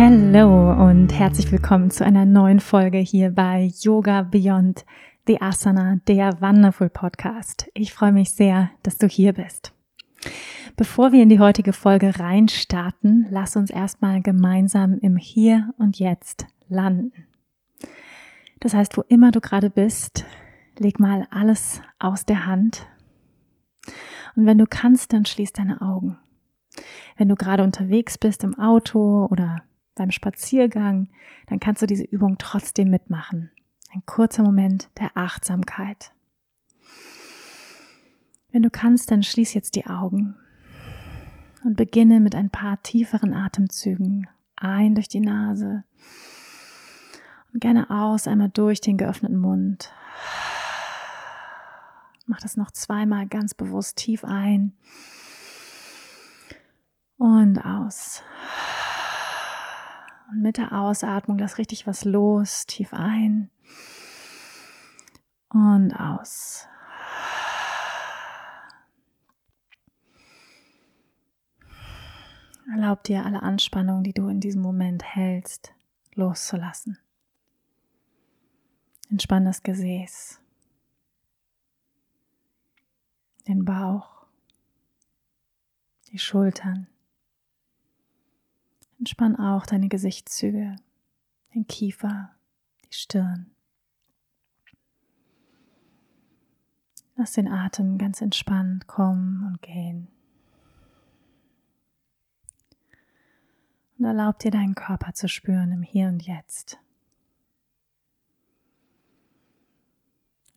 Hallo und herzlich willkommen zu einer neuen Folge hier bei Yoga Beyond the Asana, der Wonderful Podcast. Ich freue mich sehr, dass du hier bist. Bevor wir in die heutige Folge reinstarten, lass uns erstmal gemeinsam im Hier und Jetzt landen. Das heißt, wo immer du gerade bist, leg mal alles aus der Hand. Und wenn du kannst, dann schließ deine Augen. Wenn du gerade unterwegs bist im Auto oder beim Spaziergang, dann kannst du diese Übung trotzdem mitmachen. Ein kurzer Moment der Achtsamkeit. Wenn du kannst, dann schließ jetzt die Augen und beginne mit ein paar tieferen Atemzügen. Ein durch die Nase und gerne aus, einmal durch den geöffneten Mund. Mach das noch zweimal ganz bewusst tief ein und aus. Und mit der Ausatmung lass richtig was los, tief ein und aus. Erlaub dir alle Anspannung, die du in diesem Moment hältst, loszulassen. Entspann das Gesäß, den Bauch, die Schultern. Entspann auch deine Gesichtszüge, den Kiefer, die Stirn. Lass den Atem ganz entspannt kommen und gehen. Und erlaub dir deinen Körper zu spüren im Hier und Jetzt.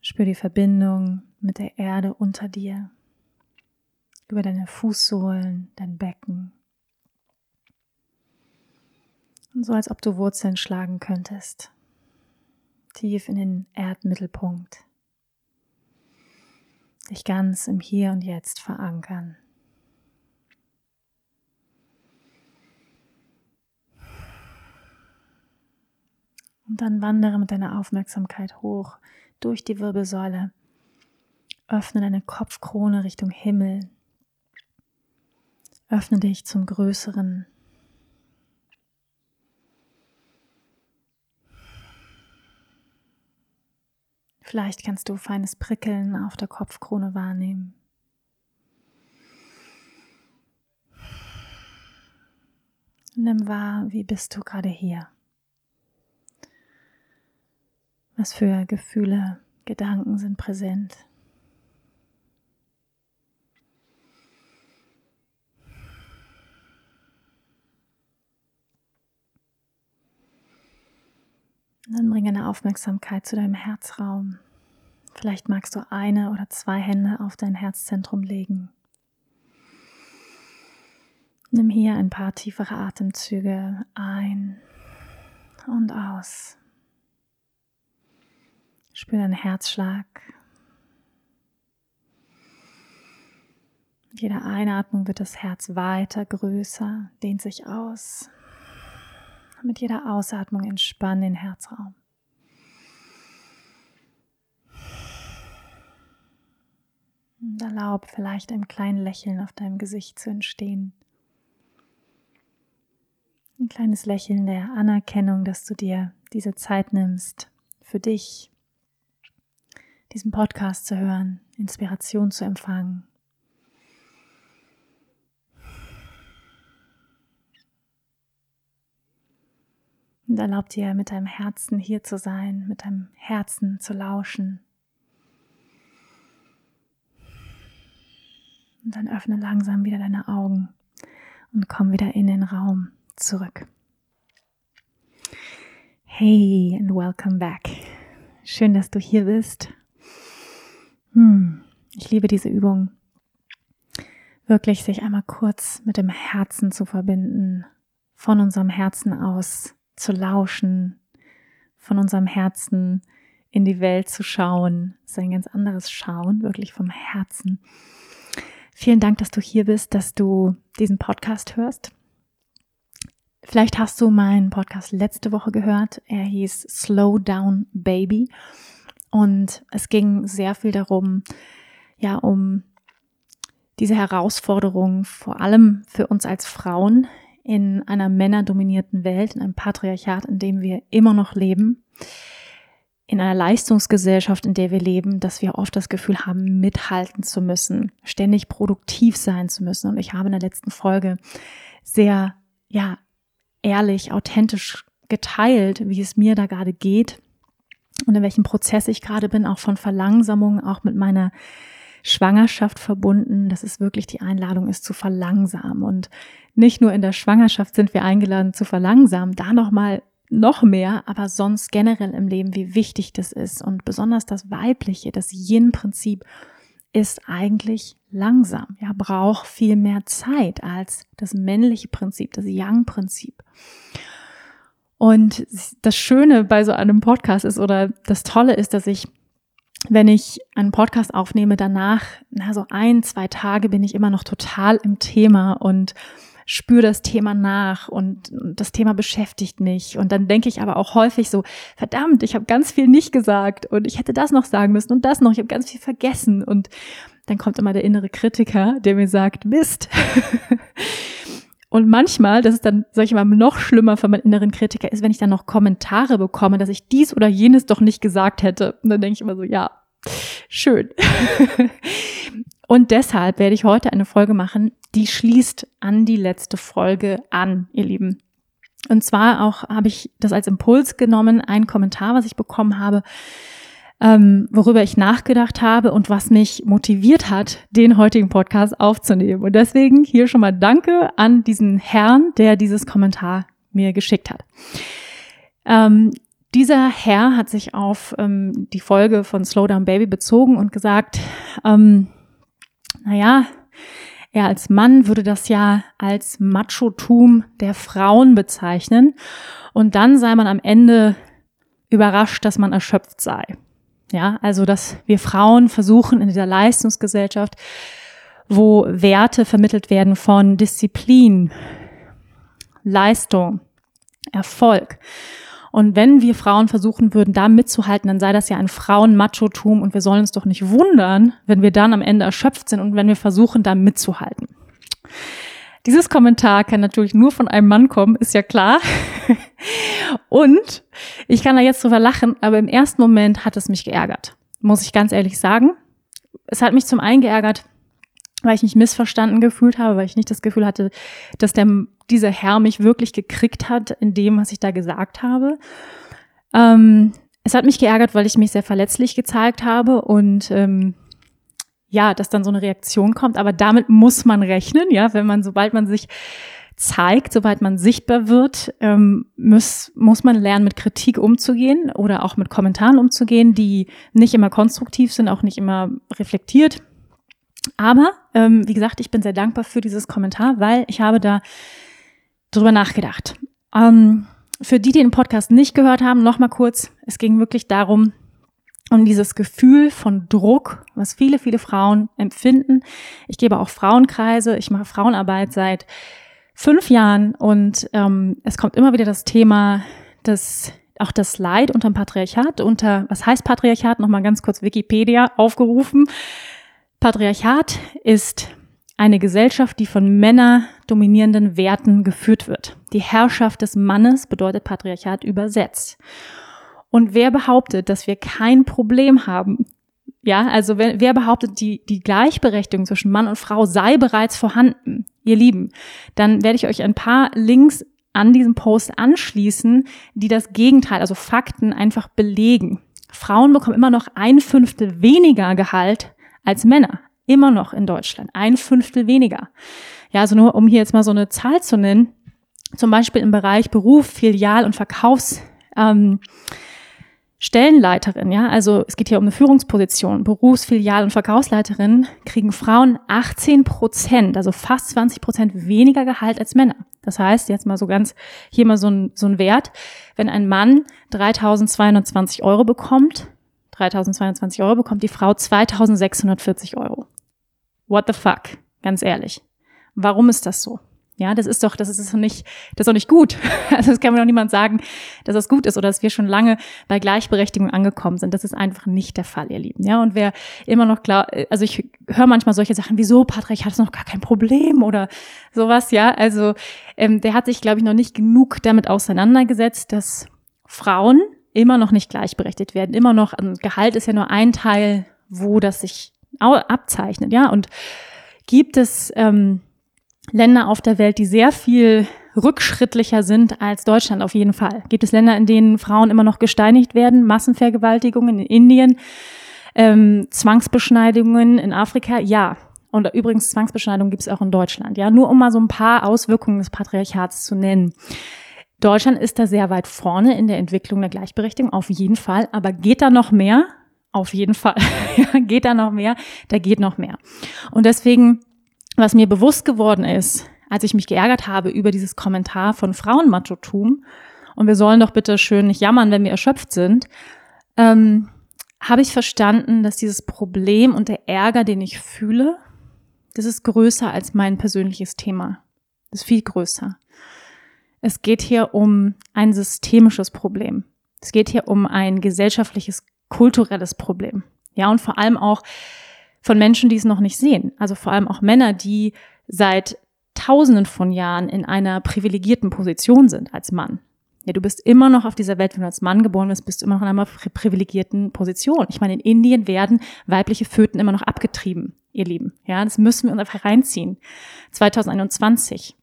Spür die Verbindung mit der Erde unter dir, über deine Fußsohlen, dein Becken, so als ob du Wurzeln schlagen könntest. Tief in den Erdmittelpunkt. Dich ganz im Hier und Jetzt verankern. Und dann wandere mit deiner Aufmerksamkeit hoch durch die Wirbelsäule. Öffne deine Kopfkrone Richtung Himmel. Öffne dich zum größeren Vielleicht kannst du feines Prickeln auf der Kopfkrone wahrnehmen. Nimm wahr, wie bist du gerade hier? Was für Gefühle, Gedanken sind präsent? Dann bringe eine Aufmerksamkeit zu deinem Herzraum. Vielleicht magst du eine oder zwei Hände auf dein Herzzentrum legen. Nimm hier ein paar tiefere Atemzüge ein und aus. Spür deinen Herzschlag. Mit jeder Einatmung wird das Herz weiter größer, dehnt sich aus. Mit jeder Ausatmung entspann den Herzraum. Und erlaub vielleicht ein kleines Lächeln auf deinem Gesicht zu entstehen. Ein kleines Lächeln der Anerkennung, dass du dir diese Zeit nimmst, für dich diesen Podcast zu hören, Inspiration zu empfangen. Und erlaub dir mit deinem Herzen hier zu sein, mit deinem Herzen zu lauschen. Und dann öffne langsam wieder deine Augen und komm wieder in den Raum zurück. Hey and welcome back. Schön, dass du hier bist. Hm, ich liebe diese Übung. wirklich sich einmal kurz mit dem Herzen zu verbinden, von unserem Herzen aus zu lauschen, von unserem Herzen in die Welt zu schauen. Das ist ein ganz anderes Schauen, wirklich vom Herzen. Vielen Dank, dass du hier bist, dass du diesen Podcast hörst. Vielleicht hast du meinen Podcast letzte Woche gehört. Er hieß Slow Down Baby. Und es ging sehr viel darum, ja, um diese Herausforderung, vor allem für uns als Frauen in einer männerdominierten Welt, in einem Patriarchat, in dem wir immer noch leben, in einer Leistungsgesellschaft, in der wir leben, dass wir oft das Gefühl haben, mithalten zu müssen, ständig produktiv sein zu müssen. Und ich habe in der letzten Folge sehr, ja, ehrlich, authentisch geteilt, wie es mir da gerade geht und in welchem Prozess ich gerade bin, auch von Verlangsamung, auch mit meiner Schwangerschaft verbunden, dass es wirklich die Einladung ist zu verlangsamen. Und nicht nur in der Schwangerschaft sind wir eingeladen zu verlangsamen, da nochmal noch mehr, aber sonst generell im Leben, wie wichtig das ist. Und besonders das Weibliche, das Yin-Prinzip ist eigentlich langsam, ja, braucht viel mehr Zeit als das männliche Prinzip, das Yang-Prinzip. Und das Schöne bei so einem Podcast ist oder das Tolle ist, dass ich wenn ich einen Podcast aufnehme, danach, na, so ein, zwei Tage bin ich immer noch total im Thema und spüre das Thema nach und das Thema beschäftigt mich. Und dann denke ich aber auch häufig so, verdammt, ich habe ganz viel nicht gesagt und ich hätte das noch sagen müssen und das noch, ich habe ganz viel vergessen. Und dann kommt immer der innere Kritiker, der mir sagt, Mist. Und manchmal, das ist dann, sag ich mal, noch schlimmer für meinen inneren Kritiker, ist, wenn ich dann noch Kommentare bekomme, dass ich dies oder jenes doch nicht gesagt hätte. Und dann denke ich immer so, ja, schön. Und deshalb werde ich heute eine Folge machen, die schließt an die letzte Folge an, ihr Lieben. Und zwar auch habe ich das als Impuls genommen, ein Kommentar, was ich bekommen habe, ähm, worüber ich nachgedacht habe und was mich motiviert hat, den heutigen Podcast aufzunehmen. Und deswegen hier schon mal Danke an diesen Herrn, der dieses Kommentar mir geschickt hat. Ähm, dieser Herr hat sich auf ähm, die Folge von Slow Down Baby bezogen und gesagt, ähm, naja, er als Mann würde das ja als Machotum der Frauen bezeichnen und dann sei man am Ende überrascht, dass man erschöpft sei. Ja, also dass wir Frauen versuchen in dieser Leistungsgesellschaft, wo Werte vermittelt werden von Disziplin, Leistung, Erfolg. Und wenn wir Frauen versuchen würden, da mitzuhalten, dann sei das ja ein Frauen-Machotum und wir sollen uns doch nicht wundern, wenn wir dann am Ende erschöpft sind und wenn wir versuchen, da mitzuhalten. Dieses Kommentar kann natürlich nur von einem Mann kommen, ist ja klar. Und ich kann da jetzt drüber lachen, aber im ersten Moment hat es mich geärgert, muss ich ganz ehrlich sagen. Es hat mich zum einen geärgert, weil ich mich missverstanden gefühlt habe, weil ich nicht das Gefühl hatte, dass der, dieser Herr mich wirklich gekriegt hat in dem, was ich da gesagt habe. Ähm, es hat mich geärgert, weil ich mich sehr verletzlich gezeigt habe und ähm, ja, dass dann so eine Reaktion kommt. Aber damit muss man rechnen, ja, wenn man, sobald man sich zeigt, sobald man sichtbar wird, ähm, muss, muss man lernen, mit Kritik umzugehen oder auch mit Kommentaren umzugehen, die nicht immer konstruktiv sind, auch nicht immer reflektiert. Aber, ähm, wie gesagt, ich bin sehr dankbar für dieses Kommentar, weil ich habe da drüber nachgedacht. Ähm, für die, die den Podcast nicht gehört haben, noch mal kurz. Es ging wirklich darum, und dieses Gefühl von Druck, was viele, viele Frauen empfinden. Ich gebe auch Frauenkreise, ich mache Frauenarbeit seit fünf Jahren und ähm, es kommt immer wieder das Thema, dass auch das Leid unter dem Patriarchat, unter, was heißt Patriarchat? Nochmal ganz kurz Wikipedia aufgerufen. Patriarchat ist eine Gesellschaft, die von Männer dominierenden Werten geführt wird. Die Herrschaft des Mannes bedeutet Patriarchat übersetzt. Und wer behauptet, dass wir kein Problem haben? Ja, also wer, wer behauptet, die, die Gleichberechtigung zwischen Mann und Frau sei bereits vorhanden, ihr Lieben, dann werde ich euch ein paar Links an diesem Post anschließen, die das Gegenteil, also Fakten einfach belegen. Frauen bekommen immer noch ein Fünftel weniger Gehalt als Männer. Immer noch in Deutschland. Ein Fünftel weniger. Ja, also nur um hier jetzt mal so eine Zahl zu nennen. Zum Beispiel im Bereich Beruf, Filial und Verkaufs, ähm, Stellenleiterin, ja, also es geht hier um eine Führungsposition, Berufsfilial- und Verkaufsleiterin, kriegen Frauen 18 Prozent, also fast 20 Prozent weniger Gehalt als Männer. Das heißt, jetzt mal so ganz, hier mal so ein, so ein Wert, wenn ein Mann 3220 Euro bekommt, 3220 Euro bekommt die Frau 2640 Euro. What the fuck? Ganz ehrlich. Warum ist das so? Ja, das ist doch, das ist doch nicht, das ist doch nicht gut. Also das kann mir doch niemand sagen, dass das gut ist oder dass wir schon lange bei Gleichberechtigung angekommen sind. Das ist einfach nicht der Fall, ihr Lieben. Ja, und wer immer noch klar, also ich höre manchmal solche Sachen, wieso, Patrick, hat es noch gar kein Problem oder sowas, ja. Also ähm, der hat sich, glaube ich, noch nicht genug damit auseinandergesetzt, dass Frauen immer noch nicht gleichberechtigt werden. Immer noch, ähm, Gehalt ist ja nur ein Teil, wo das sich abzeichnet, ja. Und gibt es ähm, Länder auf der Welt, die sehr viel rückschrittlicher sind als Deutschland auf jeden Fall. Gibt es Länder, in denen Frauen immer noch gesteinigt werden, Massenvergewaltigungen in Indien, ähm, Zwangsbeschneidungen in Afrika? Ja. Und übrigens Zwangsbeschneidung gibt es auch in Deutschland. Ja, nur um mal so ein paar Auswirkungen des Patriarchats zu nennen. Deutschland ist da sehr weit vorne in der Entwicklung der Gleichberechtigung, auf jeden Fall. Aber geht da noch mehr? Auf jeden Fall. geht da noch mehr? Da geht noch mehr. Und deswegen was mir bewusst geworden ist, als ich mich geärgert habe über dieses Kommentar von Frauenmachotum, und wir sollen doch bitte schön nicht jammern, wenn wir erschöpft sind, ähm, habe ich verstanden, dass dieses Problem und der Ärger, den ich fühle, das ist größer als mein persönliches Thema. Das ist viel größer. Es geht hier um ein systemisches Problem. Es geht hier um ein gesellschaftliches, kulturelles Problem. Ja, und vor allem auch von Menschen, die es noch nicht sehen. Also vor allem auch Männer, die seit Tausenden von Jahren in einer privilegierten Position sind als Mann. Ja, du bist immer noch auf dieser Welt, wenn du als Mann geboren bist, bist du immer noch in einer privilegierten Position. Ich meine, in Indien werden weibliche Föten immer noch abgetrieben, ihr Lieben. Ja, das müssen wir uns einfach reinziehen. 2021.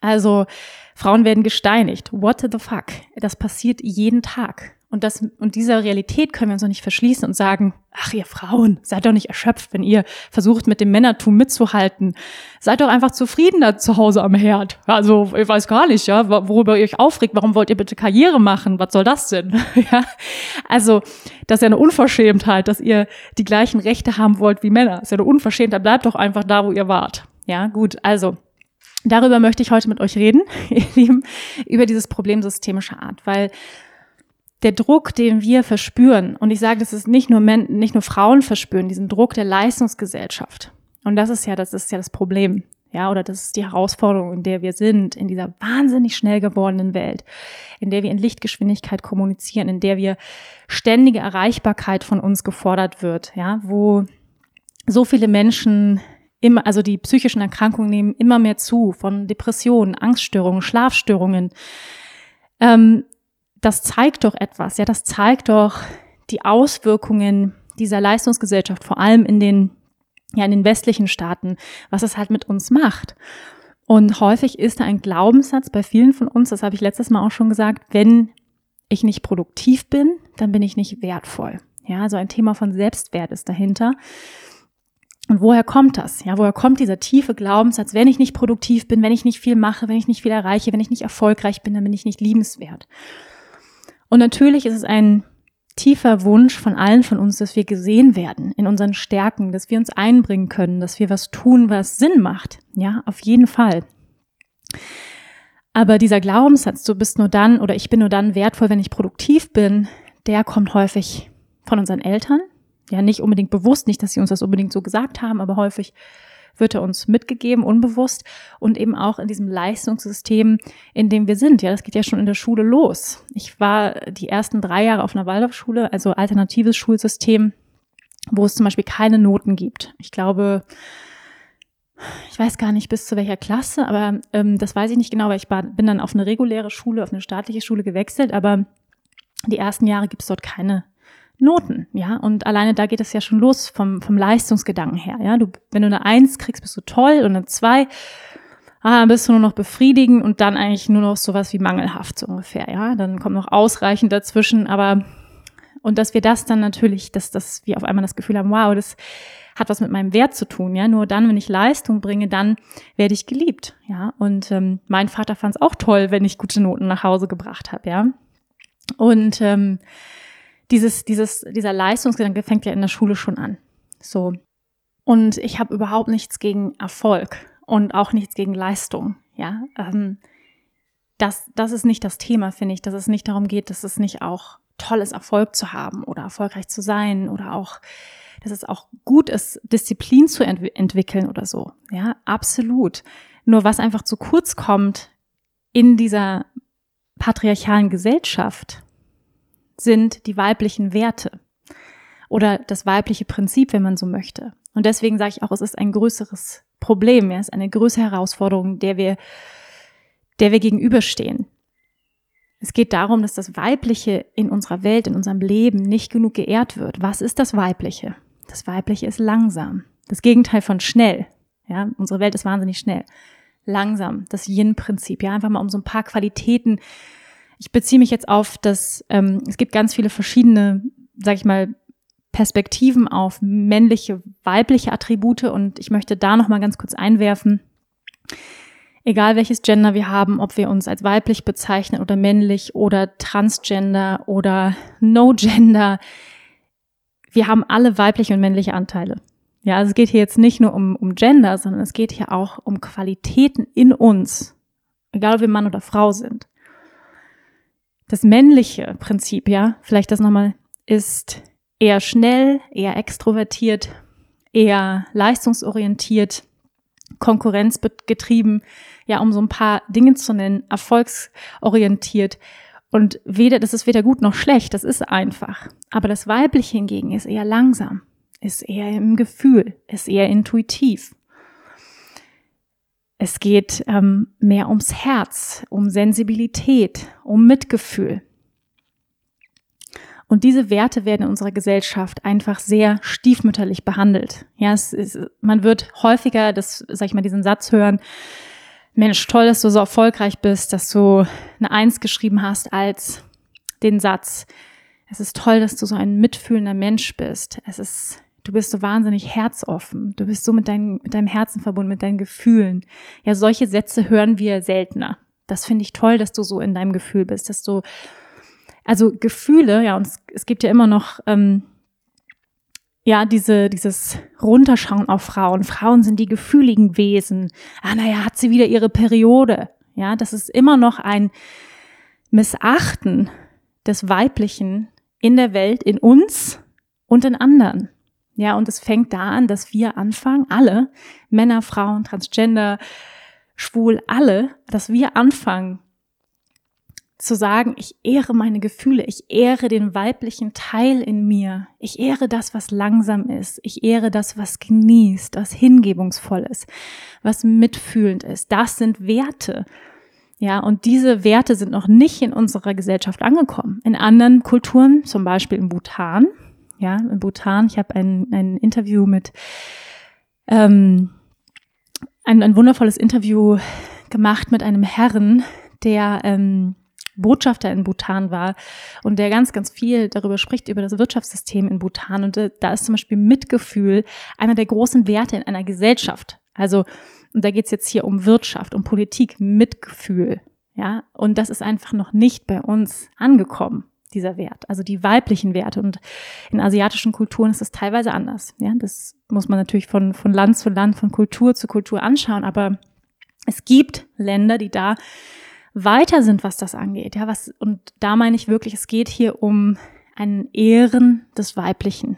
Also, Frauen werden gesteinigt. What the fuck? Das passiert jeden Tag. Und das, und dieser Realität können wir uns doch nicht verschließen und sagen, ach, ihr Frauen, seid doch nicht erschöpft, wenn ihr versucht, mit dem Männertum mitzuhalten. Seid doch einfach zufriedener zu Hause am Herd. Also, ich weiß gar nicht, ja, worüber ihr euch aufregt. Warum wollt ihr bitte Karriere machen? Was soll das denn? ja. Also, das ist ja eine Unverschämtheit, dass ihr die gleichen Rechte haben wollt wie Männer. Das ist ja eine Unverschämtheit. Bleibt doch einfach da, wo ihr wart. Ja, gut. Also, darüber möchte ich heute mit euch reden, ihr Lieben, über dieses Problem systemischer Art, weil der Druck, den wir verspüren, und ich sage, das ist nicht nur Men nicht nur Frauen verspüren, diesen Druck der Leistungsgesellschaft. Und das ist ja, das ist ja das Problem. Ja, oder das ist die Herausforderung, in der wir sind, in dieser wahnsinnig schnell gewordenen Welt, in der wir in Lichtgeschwindigkeit kommunizieren, in der wir ständige Erreichbarkeit von uns gefordert wird, ja, wo so viele Menschen immer, also die psychischen Erkrankungen nehmen immer mehr zu, von Depressionen, Angststörungen, Schlafstörungen, ähm, das zeigt doch etwas, ja, das zeigt doch die Auswirkungen dieser Leistungsgesellschaft, vor allem in den, ja, in den westlichen Staaten, was es halt mit uns macht. Und häufig ist da ein Glaubenssatz bei vielen von uns, das habe ich letztes Mal auch schon gesagt, wenn ich nicht produktiv bin, dann bin ich nicht wertvoll. Ja, also ein Thema von Selbstwert ist dahinter. Und woher kommt das? Ja, woher kommt dieser tiefe Glaubenssatz, wenn ich nicht produktiv bin, wenn ich nicht viel mache, wenn ich nicht viel erreiche, wenn ich nicht erfolgreich bin, dann bin ich nicht liebenswert. Und natürlich ist es ein tiefer Wunsch von allen von uns, dass wir gesehen werden in unseren Stärken, dass wir uns einbringen können, dass wir was tun, was Sinn macht. Ja, auf jeden Fall. Aber dieser Glaubenssatz, du bist nur dann oder ich bin nur dann wertvoll, wenn ich produktiv bin, der kommt häufig von unseren Eltern. Ja, nicht unbedingt bewusst, nicht, dass sie uns das unbedingt so gesagt haben, aber häufig wird er uns mitgegeben, unbewusst und eben auch in diesem Leistungssystem, in dem wir sind. Ja, das geht ja schon in der Schule los. Ich war die ersten drei Jahre auf einer Waldorfschule, also alternatives Schulsystem, wo es zum Beispiel keine Noten gibt. Ich glaube, ich weiß gar nicht bis zu welcher Klasse, aber ähm, das weiß ich nicht genau, weil ich bin dann auf eine reguläre Schule, auf eine staatliche Schule gewechselt, aber die ersten Jahre gibt es dort keine Noten, ja. Und alleine da geht es ja schon los vom, vom Leistungsgedanken her, ja. Du, wenn du eine Eins kriegst, bist du toll und eine Zwei, ah, bist du nur noch befriedigen und dann eigentlich nur noch sowas wie mangelhaft so ungefähr, ja. Dann kommt noch ausreichend dazwischen, aber und dass wir das dann natürlich, dass, dass wir auf einmal das Gefühl haben, wow, das hat was mit meinem Wert zu tun, ja. Nur dann, wenn ich Leistung bringe, dann werde ich geliebt, ja. Und ähm, mein Vater fand es auch toll, wenn ich gute Noten nach Hause gebracht habe, ja. Und ähm, dieses, dieses, dieser Leistungsgedanke fängt ja in der Schule schon an. So. Und ich habe überhaupt nichts gegen Erfolg und auch nichts gegen Leistung. Ja, ähm, das, das ist nicht das Thema, finde ich, dass es nicht darum geht, dass es nicht auch toll ist, Erfolg zu haben oder erfolgreich zu sein oder auch, dass es auch gut ist, Disziplin zu ent entwickeln oder so. Ja, absolut. Nur was einfach zu kurz kommt in dieser patriarchalen Gesellschaft, sind die weiblichen Werte oder das weibliche Prinzip, wenn man so möchte. Und deswegen sage ich auch, es ist ein größeres Problem, es ist eine größere Herausforderung, der wir, der wir gegenüberstehen. Es geht darum, dass das Weibliche in unserer Welt, in unserem Leben nicht genug geehrt wird. Was ist das Weibliche? Das Weibliche ist langsam. Das Gegenteil von schnell. Ja, unsere Welt ist wahnsinnig schnell. Langsam. Das Yin-Prinzip. Ja, einfach mal um so ein paar Qualitäten ich beziehe mich jetzt auf das, ähm, es gibt ganz viele verschiedene, sag ich mal, Perspektiven auf männliche, weibliche Attribute und ich möchte da nochmal ganz kurz einwerfen. Egal welches Gender wir haben, ob wir uns als weiblich bezeichnen oder männlich oder transgender oder no gender, wir haben alle weibliche und männliche Anteile. Ja, also es geht hier jetzt nicht nur um, um Gender, sondern es geht hier auch um Qualitäten in uns. Egal ob wir Mann oder Frau sind das männliche Prinzip, ja, vielleicht das nochmal, ist eher schnell, eher extrovertiert, eher leistungsorientiert, konkurrenzgetrieben, ja, um so ein paar Dinge zu nennen, erfolgsorientiert. Und weder, das ist weder gut noch schlecht, das ist einfach. Aber das Weibliche hingegen ist eher langsam, ist eher im Gefühl, ist eher intuitiv. Es geht ähm, mehr ums Herz, um Sensibilität, um Mitgefühl. Und diese Werte werden in unserer Gesellschaft einfach sehr stiefmütterlich behandelt. Ja, es ist, man wird häufiger, das, sag ich mal, diesen Satz hören, Mensch, toll, dass du so erfolgreich bist, dass du eine Eins geschrieben hast, als den Satz, es ist toll, dass du so ein mitfühlender Mensch bist. Es ist Du bist so wahnsinnig herzoffen. Du bist so mit, dein, mit deinem Herzen verbunden, mit deinen Gefühlen. Ja, solche Sätze hören wir seltener. Das finde ich toll, dass du so in deinem Gefühl bist, dass du, also Gefühle, ja, und es, es gibt ja immer noch, ähm, ja, diese, dieses Runterschauen auf Frauen. Frauen sind die gefühligen Wesen. Ah, naja, hat sie wieder ihre Periode. Ja, das ist immer noch ein Missachten des Weiblichen in der Welt, in uns und in anderen. Ja, und es fängt da an, dass wir anfangen, alle, Männer, Frauen, Transgender, schwul, alle, dass wir anfangen zu sagen, ich ehre meine Gefühle, ich ehre den weiblichen Teil in mir, ich ehre das, was langsam ist, ich ehre das, was genießt, was hingebungsvoll ist, was mitfühlend ist. Das sind Werte. Ja, und diese Werte sind noch nicht in unserer Gesellschaft angekommen. In anderen Kulturen, zum Beispiel in Bhutan, ja, in Bhutan. Ich habe ein, ein Interview mit, ähm, ein, ein wundervolles Interview gemacht mit einem Herren, der ähm, Botschafter in Bhutan war und der ganz, ganz viel darüber spricht, über das Wirtschaftssystem in Bhutan. Und äh, da ist zum Beispiel Mitgefühl einer der großen Werte in einer Gesellschaft. Also, und da geht's jetzt hier um Wirtschaft, um Politik, Mitgefühl. Ja, und das ist einfach noch nicht bei uns angekommen dieser Wert, also die weiblichen Werte. Und in asiatischen Kulturen ist es teilweise anders. Ja, das muss man natürlich von, von Land zu Land, von Kultur zu Kultur anschauen. Aber es gibt Länder, die da weiter sind, was das angeht. Ja, was, und da meine ich wirklich, es geht hier um einen Ehren des Weiblichen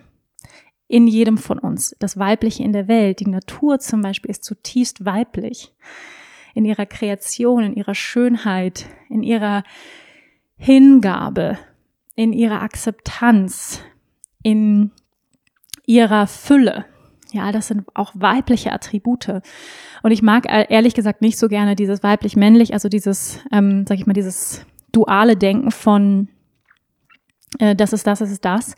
in jedem von uns. Das Weibliche in der Welt. Die Natur zum Beispiel ist zutiefst weiblich. In ihrer Kreation, in ihrer Schönheit, in ihrer Hingabe, in ihrer Akzeptanz, in ihrer Fülle. Ja, das sind auch weibliche Attribute. Und ich mag äh, ehrlich gesagt nicht so gerne dieses weiblich-männlich, also dieses, ähm, sag ich mal, dieses duale Denken von, äh, das ist das, das ist das.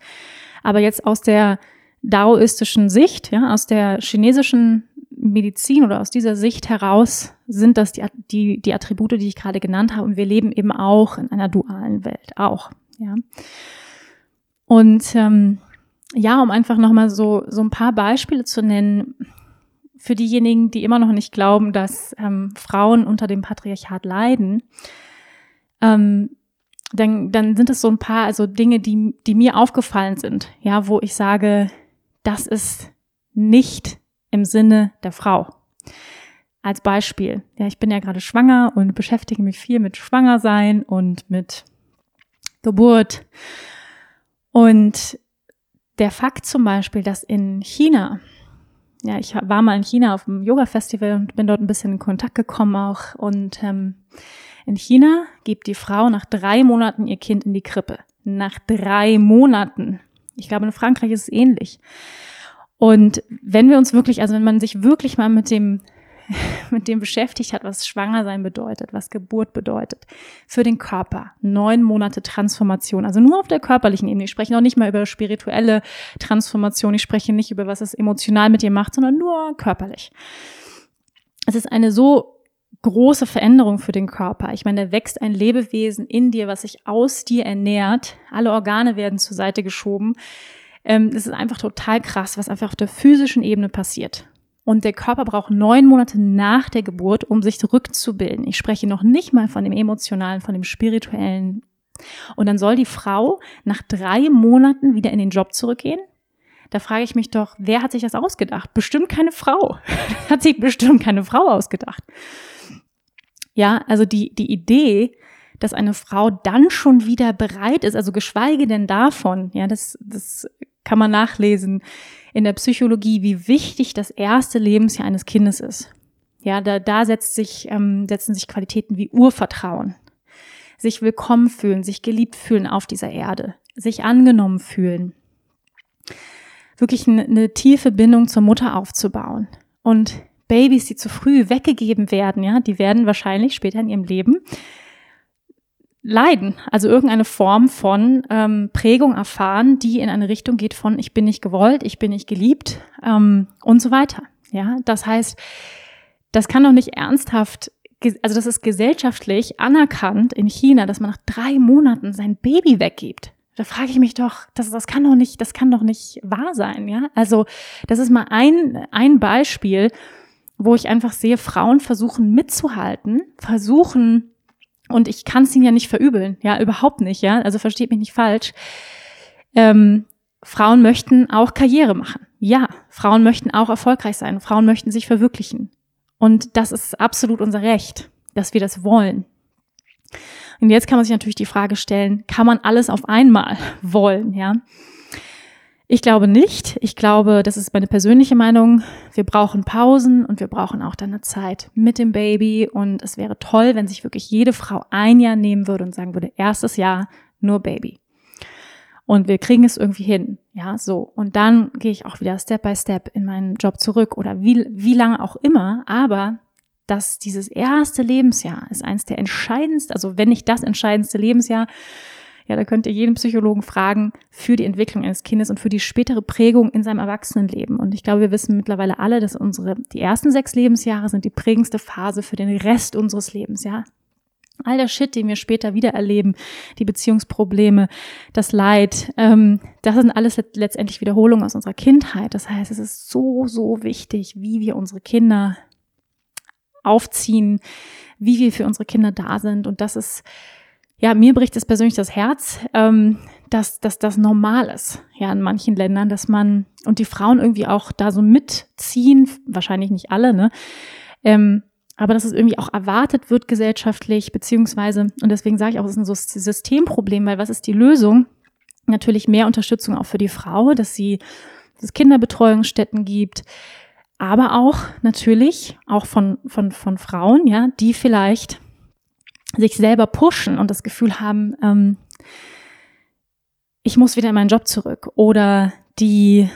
Aber jetzt aus der daoistischen Sicht, ja, aus der chinesischen Medizin oder aus dieser Sicht heraus sind das die, die, die Attribute, die ich gerade genannt habe. Und wir leben eben auch in einer dualen Welt, auch. Ja. Und ähm, ja, um einfach nochmal so, so ein paar Beispiele zu nennen, für diejenigen, die immer noch nicht glauben, dass ähm, Frauen unter dem Patriarchat leiden. Ähm, dann, dann sind es so ein paar, also Dinge, die, die mir aufgefallen sind, ja, wo ich sage, das ist nicht im Sinne der Frau. Als Beispiel, ja, ich bin ja gerade schwanger und beschäftige mich viel mit Schwangersein und mit Geburt. Und der Fakt zum Beispiel, dass in China, ja, ich war mal in China auf dem Yoga-Festival und bin dort ein bisschen in Kontakt gekommen auch. Und ähm, in China gibt die Frau nach drei Monaten ihr Kind in die Krippe. Nach drei Monaten. Ich glaube, in Frankreich ist es ähnlich. Und wenn wir uns wirklich, also wenn man sich wirklich mal mit dem mit dem beschäftigt hat, was Schwangersein bedeutet, was Geburt bedeutet, für den Körper. Neun Monate Transformation, also nur auf der körperlichen Ebene. Ich spreche noch nicht mal über spirituelle Transformation, ich spreche nicht über, was es emotional mit dir macht, sondern nur körperlich. Es ist eine so große Veränderung für den Körper. Ich meine, da wächst ein Lebewesen in dir, was sich aus dir ernährt. Alle Organe werden zur Seite geschoben. Ähm, es ist einfach total krass, was einfach auf der physischen Ebene passiert. Und der Körper braucht neun Monate nach der Geburt, um sich zurückzubilden. Ich spreche noch nicht mal von dem emotionalen, von dem spirituellen. Und dann soll die Frau nach drei Monaten wieder in den Job zurückgehen. Da frage ich mich doch, wer hat sich das ausgedacht? Bestimmt keine Frau. hat sich bestimmt keine Frau ausgedacht. Ja, also die, die Idee, dass eine Frau dann schon wieder bereit ist, also geschweige denn davon, ja, das, das kann man nachlesen in der Psychologie, wie wichtig das erste Lebensjahr eines Kindes ist. Ja, da, da setzt sich, ähm, setzen sich Qualitäten wie Urvertrauen, sich willkommen fühlen, sich geliebt fühlen auf dieser Erde, sich angenommen fühlen, wirklich eine, eine tiefe Bindung zur Mutter aufzubauen. Und Babys, die zu früh weggegeben werden, ja, die werden wahrscheinlich später in ihrem Leben leiden, also irgendeine Form von ähm, Prägung erfahren, die in eine Richtung geht von ich bin nicht gewollt, ich bin nicht geliebt ähm, und so weiter. Ja, das heißt, das kann doch nicht ernsthaft, also das ist gesellschaftlich anerkannt in China, dass man nach drei Monaten sein Baby weggibt. Da frage ich mich doch, das, das kann doch nicht, das kann doch nicht wahr sein, ja? Also das ist mal ein ein Beispiel, wo ich einfach sehe, Frauen versuchen mitzuhalten, versuchen und ich kann es ihnen ja nicht verübeln, ja, überhaupt nicht, ja. Also versteht mich nicht falsch. Ähm, Frauen möchten auch Karriere machen. Ja, Frauen möchten auch erfolgreich sein. Frauen möchten sich verwirklichen. Und das ist absolut unser Recht, dass wir das wollen. Und jetzt kann man sich natürlich die Frage stellen, kann man alles auf einmal wollen, ja? Ich glaube nicht. Ich glaube, das ist meine persönliche Meinung. Wir brauchen Pausen und wir brauchen auch dann eine Zeit mit dem Baby. Und es wäre toll, wenn sich wirklich jede Frau ein Jahr nehmen würde und sagen würde, erstes Jahr nur Baby. Und wir kriegen es irgendwie hin. Ja, so. Und dann gehe ich auch wieder Step by Step in meinen Job zurück oder wie, wie lange auch immer. Aber dass dieses erste Lebensjahr ist eins der entscheidendsten, also wenn nicht das entscheidendste Lebensjahr, ja, da könnt ihr jeden Psychologen fragen für die Entwicklung eines Kindes und für die spätere Prägung in seinem Erwachsenenleben. Und ich glaube, wir wissen mittlerweile alle, dass unsere, die ersten sechs Lebensjahre sind die prägendste Phase für den Rest unseres Lebens, ja. All der Shit, den wir später wieder erleben, die Beziehungsprobleme, das Leid, ähm, das sind alles letztendlich Wiederholungen aus unserer Kindheit. Das heißt, es ist so, so wichtig, wie wir unsere Kinder aufziehen, wie wir für unsere Kinder da sind. Und das ist ja, mir bricht es persönlich das Herz, ähm, dass, dass das normal ist, ja, in manchen Ländern, dass man und die Frauen irgendwie auch da so mitziehen, wahrscheinlich nicht alle, ne? Ähm, aber dass es irgendwie auch erwartet wird gesellschaftlich, beziehungsweise, und deswegen sage ich auch, es ist ein Systemproblem, weil was ist die Lösung? Natürlich mehr Unterstützung auch für die Frau, dass sie, dass es Kinderbetreuungsstätten gibt, aber auch natürlich auch von, von, von Frauen, ja, die vielleicht sich selber pushen und das Gefühl haben, ähm, ich muss wieder in meinen Job zurück oder die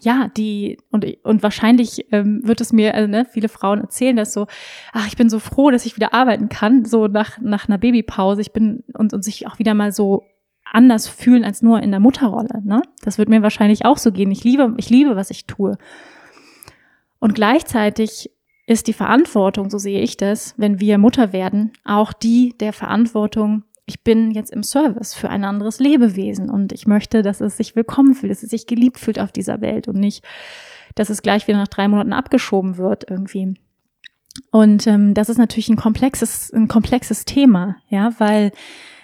ja, die, und, und wahrscheinlich ähm, wird es mir, also, ne, viele Frauen erzählen das so, ach, ich bin so froh, dass ich wieder arbeiten kann, so nach, nach einer Babypause. Ich bin, und, und sich auch wieder mal so anders fühlen als nur in der Mutterrolle, ne? Das wird mir wahrscheinlich auch so gehen. Ich liebe, ich liebe, was ich tue. Und gleichzeitig ist die Verantwortung, so sehe ich das, wenn wir Mutter werden, auch die der Verantwortung, ich bin jetzt im Service für ein anderes Lebewesen und ich möchte, dass es sich willkommen fühlt, dass es sich geliebt fühlt auf dieser Welt und nicht, dass es gleich wieder nach drei Monaten abgeschoben wird irgendwie. Und ähm, das ist natürlich ein komplexes, ein komplexes Thema, ja, weil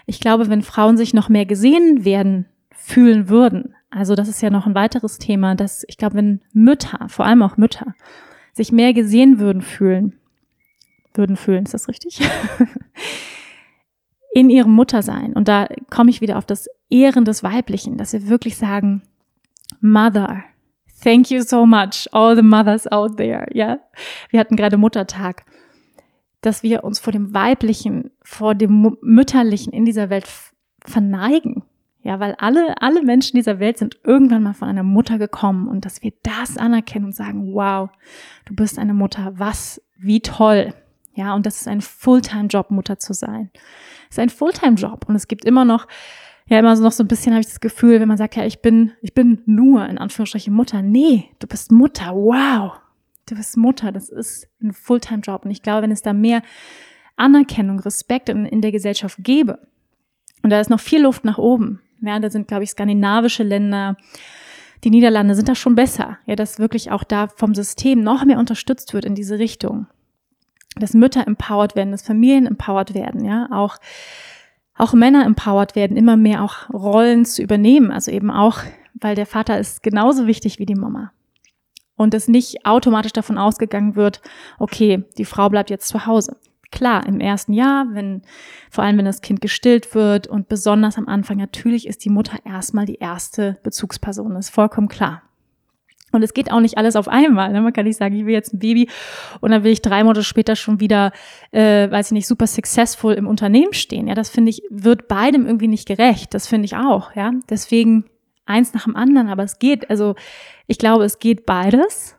Ich glaube, wenn Frauen sich noch mehr gesehen werden, fühlen würden, also das ist ja noch ein weiteres Thema, dass ich glaube, wenn Mütter, vor allem auch Mütter, sich mehr gesehen würden fühlen, würden fühlen, ist das richtig? in ihrem Muttersein. Und da komme ich wieder auf das Ehren des Weiblichen, dass wir wirklich sagen, Mother, thank you so much, all the mothers out there, ja. Wir hatten gerade Muttertag. Dass wir uns vor dem Weiblichen, vor dem Mütterlichen in dieser Welt verneigen. Ja, weil alle, alle Menschen dieser Welt sind irgendwann mal von einer Mutter gekommen und dass wir das anerkennen und sagen, wow, du bist eine Mutter, was, wie toll. Ja, und das ist ein Fulltime-Job, Mutter zu sein. Das ist ein Fulltime-Job und es gibt immer noch, ja, immer so noch so ein bisschen habe ich das Gefühl, wenn man sagt, ja, ich bin, ich bin nur in Anführungsstrichen Mutter. Nee, du bist Mutter. Wow. Du bist Mutter. Das ist ein Fulltime-Job. Und ich glaube, wenn es da mehr Anerkennung, Respekt in, in der Gesellschaft gäbe, und da ist noch viel Luft nach oben, ja, da sind, glaube ich, skandinavische Länder, die Niederlande sind da schon besser. Ja, dass wirklich auch da vom System noch mehr unterstützt wird in diese Richtung. Dass Mütter empowered werden, dass Familien empowered werden, ja, auch, auch Männer empowered werden, immer mehr auch Rollen zu übernehmen. Also eben auch, weil der Vater ist genauso wichtig wie die Mama. Und es nicht automatisch davon ausgegangen wird, okay, die Frau bleibt jetzt zu Hause. Klar, im ersten Jahr, wenn, vor allem wenn das Kind gestillt wird und besonders am Anfang, natürlich ist die Mutter erstmal die erste Bezugsperson. Das ist vollkommen klar. Und es geht auch nicht alles auf einmal. Ne? Man kann nicht sagen, ich will jetzt ein Baby und dann will ich drei Monate später schon wieder, äh, weiß ich nicht, super successful im Unternehmen stehen. Ja, das finde ich, wird beidem irgendwie nicht gerecht. Das finde ich auch. Ja, deswegen eins nach dem anderen. Aber es geht, also ich glaube, es geht beides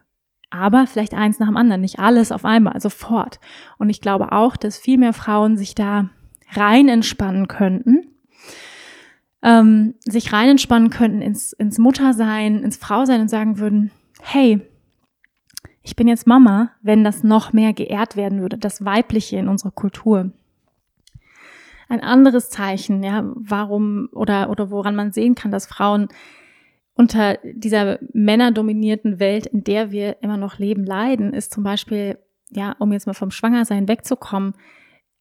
aber vielleicht eins nach dem anderen, nicht alles auf einmal, sofort. Und ich glaube auch, dass viel mehr Frauen sich da rein entspannen könnten, ähm, sich rein entspannen könnten ins, ins Muttersein, ins Frausein und sagen würden, hey, ich bin jetzt Mama, wenn das noch mehr geehrt werden würde, das Weibliche in unserer Kultur. Ein anderes Zeichen, ja, warum oder, oder woran man sehen kann, dass Frauen unter dieser männerdominierten Welt, in der wir immer noch leben, leiden, ist zum Beispiel, ja, um jetzt mal vom Schwangersein wegzukommen,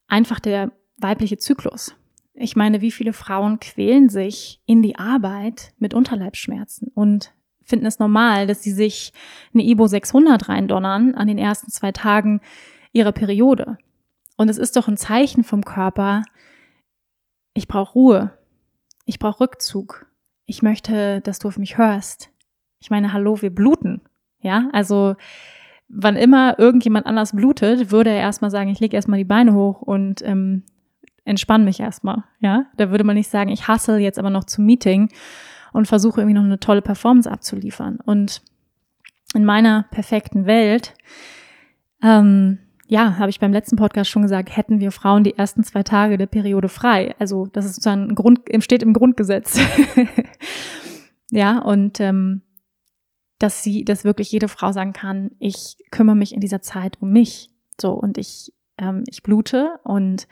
einfach der weibliche Zyklus. Ich meine, wie viele Frauen quälen sich in die Arbeit mit Unterleibsschmerzen und finden es normal, dass sie sich eine Ibo 600 reindonnern an den ersten zwei Tagen ihrer Periode. Und es ist doch ein Zeichen vom Körper, ich brauche Ruhe, ich brauche Rückzug, ich möchte, dass du auf mich hörst. Ich meine, hallo, wir bluten. Ja, also wann immer irgendjemand anders blutet, würde er erstmal sagen, ich lege erstmal die Beine hoch und ähm, entspann mich erstmal. Ja, da würde man nicht sagen, ich hasse jetzt aber noch zum Meeting und versuche irgendwie noch eine tolle Performance abzuliefern. Und in meiner perfekten Welt ähm, ja, habe ich beim letzten Podcast schon gesagt, hätten wir Frauen die ersten zwei Tage der Periode frei. Also das ist sozusagen ein Grund, steht im Grundgesetz. ja, und ähm, dass sie, dass wirklich jede Frau sagen kann, ich kümmere mich in dieser Zeit um mich. So, und ich, ähm, ich blute und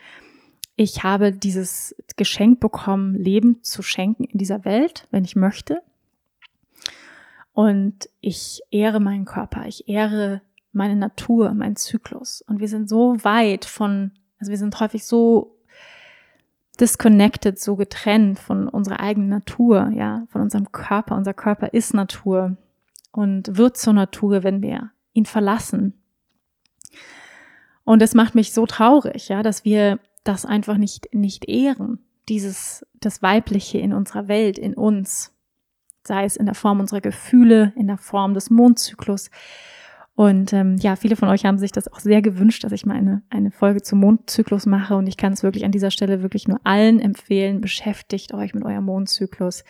ich habe dieses Geschenk bekommen, Leben zu schenken in dieser Welt, wenn ich möchte. Und ich ehre meinen Körper, ich ehre meine Natur, mein Zyklus. Und wir sind so weit von, also wir sind häufig so disconnected, so getrennt von unserer eigenen Natur, ja, von unserem Körper. Unser Körper ist Natur und wird zur Natur, wenn wir ihn verlassen. Und es macht mich so traurig, ja, dass wir das einfach nicht, nicht ehren, dieses, das Weibliche in unserer Welt, in uns, sei es in der Form unserer Gefühle, in der Form des Mondzyklus, und ähm, ja, viele von euch haben sich das auch sehr gewünscht, dass ich mal eine, eine Folge zum Mondzyklus mache. Und ich kann es wirklich an dieser Stelle wirklich nur allen empfehlen. Beschäftigt euch mit eurem Mondzyklus,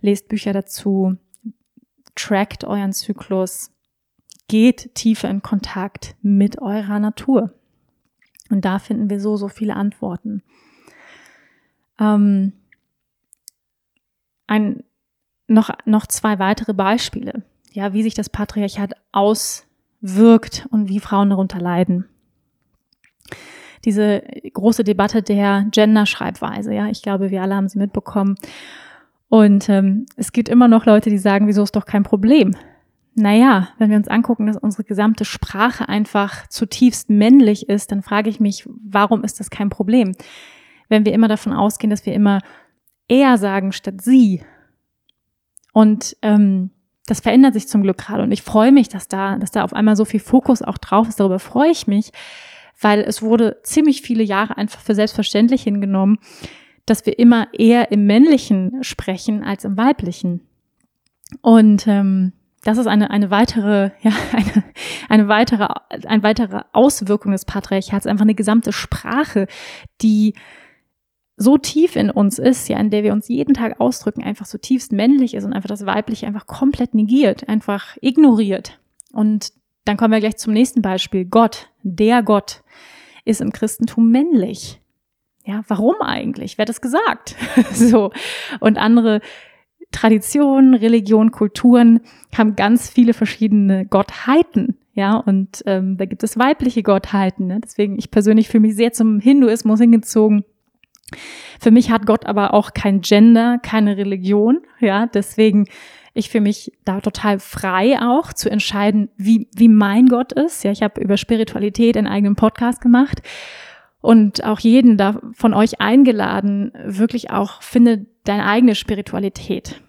lest Bücher dazu, trackt euren Zyklus, geht tiefer in Kontakt mit eurer Natur. Und da finden wir so, so viele Antworten. Ähm, ein, noch, noch zwei weitere Beispiele, ja, wie sich das Patriarchat aus wirkt und wie Frauen darunter leiden. Diese große Debatte der Gender-Schreibweise, ja, ich glaube, wir alle haben sie mitbekommen. Und ähm, es gibt immer noch Leute, die sagen, wieso ist doch kein Problem? Naja, wenn wir uns angucken, dass unsere gesamte Sprache einfach zutiefst männlich ist, dann frage ich mich, warum ist das kein Problem? wenn wir immer davon ausgehen, dass wir immer er sagen statt sie. Und ähm, das verändert sich zum Glück gerade. Und ich freue mich, dass da, dass da auf einmal so viel Fokus auch drauf ist. Darüber freue ich mich, weil es wurde ziemlich viele Jahre einfach für selbstverständlich hingenommen, dass wir immer eher im Männlichen sprechen als im Weiblichen. Und ähm, das ist eine, eine weitere, ja, eine, eine weitere, eine weitere Auswirkung des Patriarchats, einfach eine gesamte Sprache, die so tief in uns ist, ja, in der wir uns jeden Tag ausdrücken, einfach so tiefst männlich ist und einfach das Weibliche einfach komplett negiert, einfach ignoriert. Und dann kommen wir gleich zum nächsten Beispiel. Gott, der Gott, ist im Christentum männlich. Ja, warum eigentlich? Wer hat das gesagt? so. Und andere Traditionen, Religionen, Kulturen haben ganz viele verschiedene Gottheiten. Ja, und ähm, da gibt es weibliche Gottheiten. Ne? Deswegen, ich persönlich fühle mich sehr zum Hinduismus hingezogen. Für mich hat Gott aber auch kein Gender, keine Religion. Ja, deswegen ich fühle mich da total frei auch zu entscheiden, wie, wie mein Gott ist. Ja, ich habe über Spiritualität einen eigenen Podcast gemacht und auch jeden da von euch eingeladen, wirklich auch finde deine eigene Spiritualität.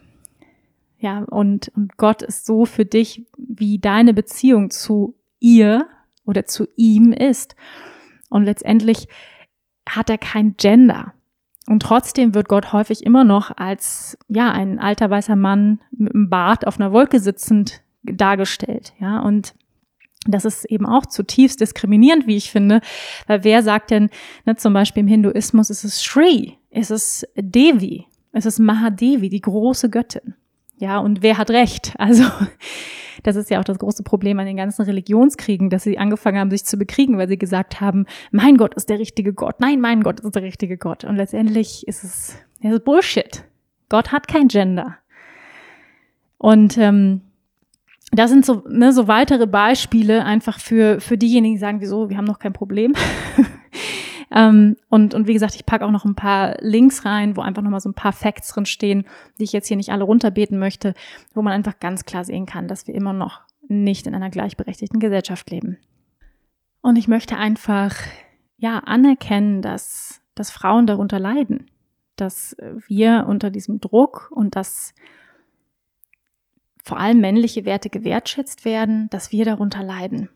Ja, und, und Gott ist so für dich, wie deine Beziehung zu ihr oder zu ihm ist. Und letztendlich hat er kein Gender. Und trotzdem wird Gott häufig immer noch als, ja, ein alter weißer Mann mit einem Bart auf einer Wolke sitzend dargestellt. Ja, und das ist eben auch zutiefst diskriminierend, wie ich finde, weil wer sagt denn, ne, zum Beispiel im Hinduismus ist es Shri, ist es Devi, ist es Mahadevi, die große Göttin. Ja, und wer hat recht? Also, das ist ja auch das große Problem an den ganzen Religionskriegen, dass sie angefangen haben, sich zu bekriegen, weil sie gesagt haben, mein Gott ist der richtige Gott. Nein, mein Gott ist der richtige Gott. Und letztendlich ist es, es ist Bullshit. Gott hat kein Gender. Und ähm, das sind so, ne, so weitere Beispiele einfach für, für diejenigen, die sagen, wieso, wir haben noch kein Problem. ähm, und, und wie gesagt, ich packe auch noch ein paar Links rein, wo einfach nochmal so ein paar Facts drin stehen, die ich jetzt hier nicht alle runterbeten möchte, wo man einfach ganz klar sehen kann, dass wir immer noch nicht in einer gleichberechtigten Gesellschaft leben. Und ich möchte einfach, ja, anerkennen, dass, dass Frauen darunter leiden, dass wir unter diesem Druck und dass vor allem männliche Werte gewertschätzt werden, dass wir darunter leiden.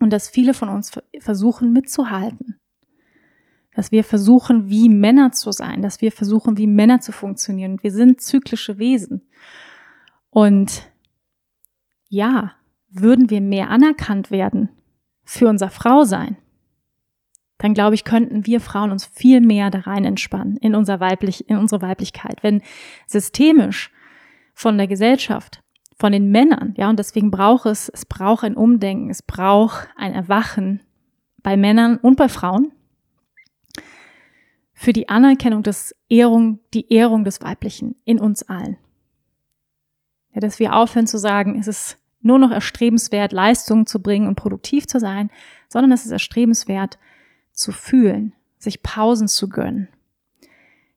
Und dass viele von uns versuchen mitzuhalten. Dass wir versuchen, wie Männer zu sein, dass wir versuchen, wie Männer zu funktionieren. Wir sind zyklische Wesen. Und ja, würden wir mehr anerkannt werden für unser Frausein, dann glaube ich, könnten wir Frauen uns viel mehr da rein entspannen in unser weiblich, in unsere Weiblichkeit. Wenn systemisch von der Gesellschaft, von den Männern, ja, und deswegen braucht es, es braucht ein Umdenken, es braucht ein Erwachen bei Männern und bei Frauen für die Anerkennung des Ehrung, die Ehrung des Weiblichen in uns allen. Ja, dass wir aufhören zu sagen, es ist nur noch erstrebenswert, Leistungen zu bringen und produktiv zu sein, sondern es ist erstrebenswert, zu fühlen, sich Pausen zu gönnen,